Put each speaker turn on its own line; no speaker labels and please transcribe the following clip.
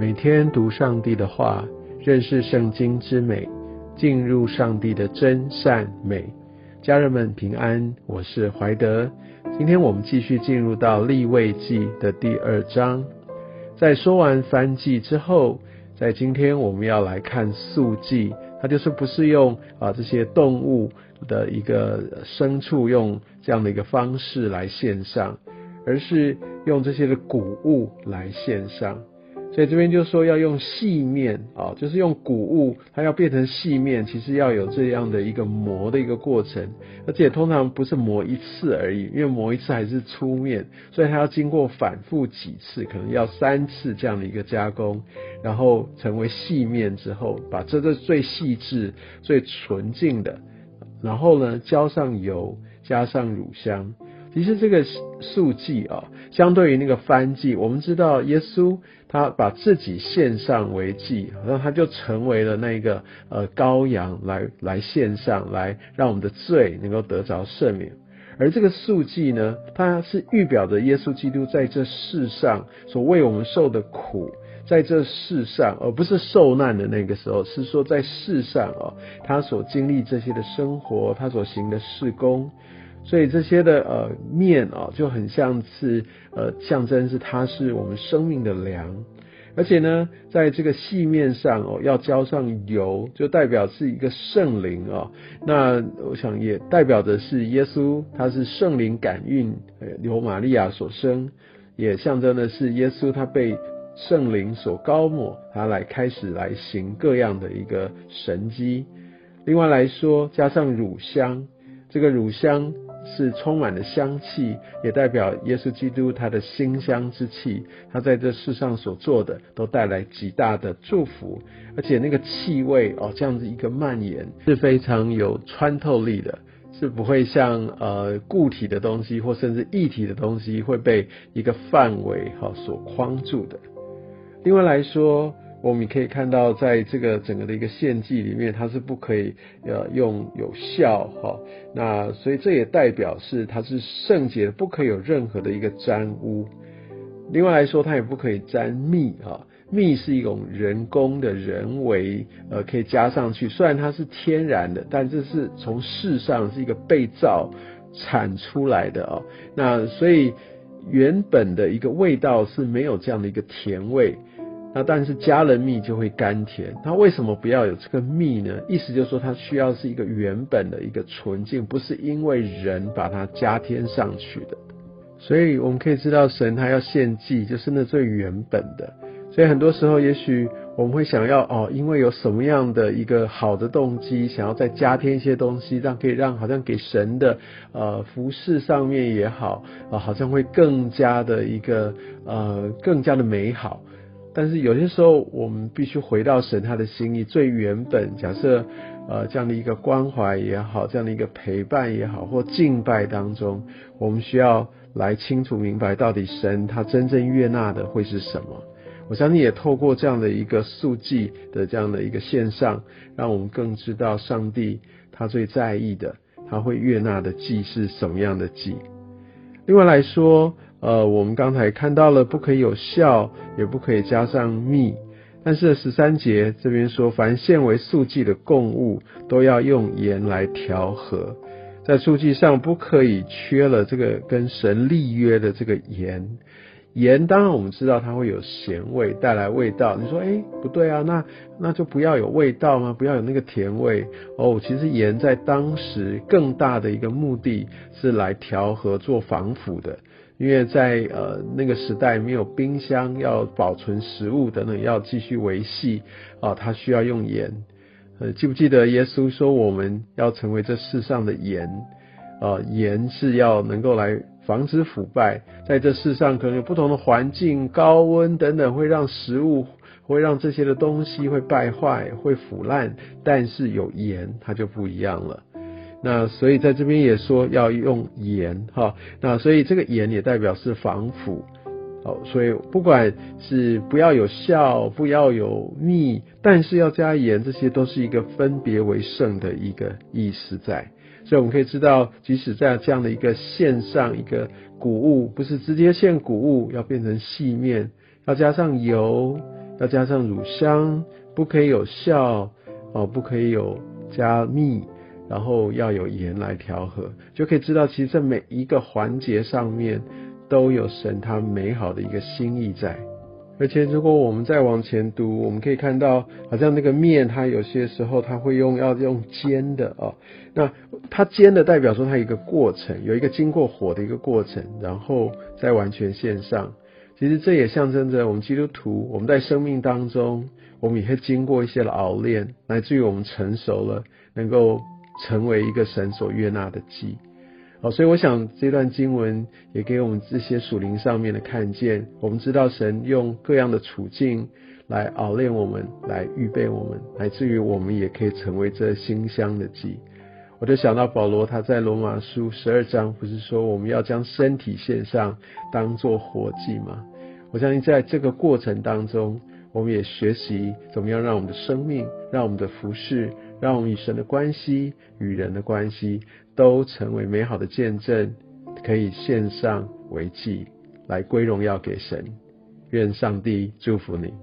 每天读上帝的话，认识圣经之美，进入上帝的真善美。家人们平安，我是怀德。今天我们继续进入到立位记的第二章。在说完翻记之后，在今天我们要来看素记，它就是不是用啊这些动物的一个牲畜用这样的一个方式来献上，而是用这些的谷物来献上。所以这边就说要用细面啊，就是用谷物，它要变成细面，其实要有这样的一个磨的一个过程，而且通常不是磨一次而已，因为磨一次还是粗面，所以它要经过反复几次，可能要三次这样的一个加工，然后成为细面之后，把这个最细致、最纯净的，然后呢浇上油，加上乳香。其实这个素祭啊，相对于那个翻祭，我们知道耶稣他把自己献上为祭，然后他就成为了那个呃羔羊来来献上来，让我们的罪能够得着赦免。而这个素祭呢，它是预表着耶稣基督在这世上所为我们受的苦，在这世上，而不是受难的那个时候，是说在世上哦，他所经历这些的生活，他所行的事工。所以这些的呃面啊，就很像是呃象征是它是我们生命的粮，而且呢，在这个细面上哦，要浇上油，就代表是一个圣灵啊。那我想也代表的是耶稣，他是圣灵感孕，由玛利亚所生，也象征的是耶稣他被圣灵所高抹，他来开始来行各样的一个神迹。另外来说，加上乳香，这个乳香。是充满了香气，也代表耶稣基督他的馨香之气，他在这世上所做的都带来极大的祝福，而且那个气味哦，这样子一个蔓延是非常有穿透力的，是不会像呃固体的东西或甚至液体的东西会被一个范围哈所框住的。另外来说。我们可以看到，在这个整个的一个献祭里面，它是不可以呃用有效哈，那所以这也代表是它是圣洁，不可以有任何的一个沾污。另外来说，它也不可以沾蜜哈，蜜是一种人工的人为呃可以加上去，虽然它是天然的，但这是从世上是一个被造产出来的哦。那所以原本的一个味道是没有这样的一个甜味。那但是加了蜜就会甘甜，它为什么不要有这个蜜呢？意思就是说它需要是一个原本的一个纯净，不是因为人把它加添上去的。所以我们可以知道，神他要献祭，就是那最原本的。所以很多时候，也许我们会想要哦，因为有什么样的一个好的动机，想要再加添一些东西，让可以让好像给神的呃服饰上面也好啊，好像会更加的一个呃更加的美好。但是有些时候，我们必须回到神他的心意最原本。假设呃这样的一个关怀也好，这样的一个陪伴也好，或敬拜当中，我们需要来清楚明白，到底神他真正悦纳的会是什么。我相信也透过这样的一个速记的这样的一个线上，让我们更知道上帝他最在意的，他会悦纳的祭是什么样的祭。另外来说。呃，我们刚才看到了，不可以有效，也不可以加上蜜。但是十三节这边说，凡现为素祭的供物，都要用盐来调和，在素祭上不可以缺了这个跟神立约的这个盐。盐当然我们知道它会有咸味，带来味道。你说，哎，不对啊，那那就不要有味道吗？不要有那个甜味？哦，其实盐在当时更大的一个目的是来调和、做防腐的。因为在呃那个时代没有冰箱，要保存食物等等，要继续维系啊，它需要用盐。呃，记不记得耶稣说我们要成为这世上的盐？啊，盐是要能够来防止腐败，在这世上可能有不同的环境、高温等等，会让食物会让这些的东西会败坏、会腐烂，但是有盐它就不一样了。那所以在这边也说要用盐哈，那所以这个盐也代表是防腐，哦，所以不管是不要有笑，不要有蜜，但是要加盐，这些都是一个分别为圣的一个意思在。所以我们可以知道，即使在这样的一个线上一个谷物，不是直接献谷物，要变成细面，要加上油，要加上乳香，不可以有酵哦，不可以有加蜜，然后要有盐来调和，就可以知道，其实在每一个环节上面都有神他美好的一个心意在。而且，如果我们再往前读，我们可以看到，好像那个面，它有些时候它会用要用煎的哦。那它煎的代表说它一个过程，有一个经过火的一个过程，然后再完全线上。其实这也象征着我们基督徒，我们在生命当中，我们也会经过一些的熬炼，乃至于我们成熟了，能够成为一个神所悦纳的祭。好，所以我想这段经文也给我们这些属灵上面的看见。我们知道神用各样的处境来熬炼我们，来预备我们，乃至于我们也可以成为这馨香的祭。我就想到保罗他在罗马书十二章不是说我们要将身体献上，当做活祭吗？我相信在这个过程当中，我们也学习怎么样让我们的生命、让我们的服饰、让我们与神的关系、与人的关系。都成为美好的见证，可以献上为祭，来归荣耀给神。愿上帝祝福你。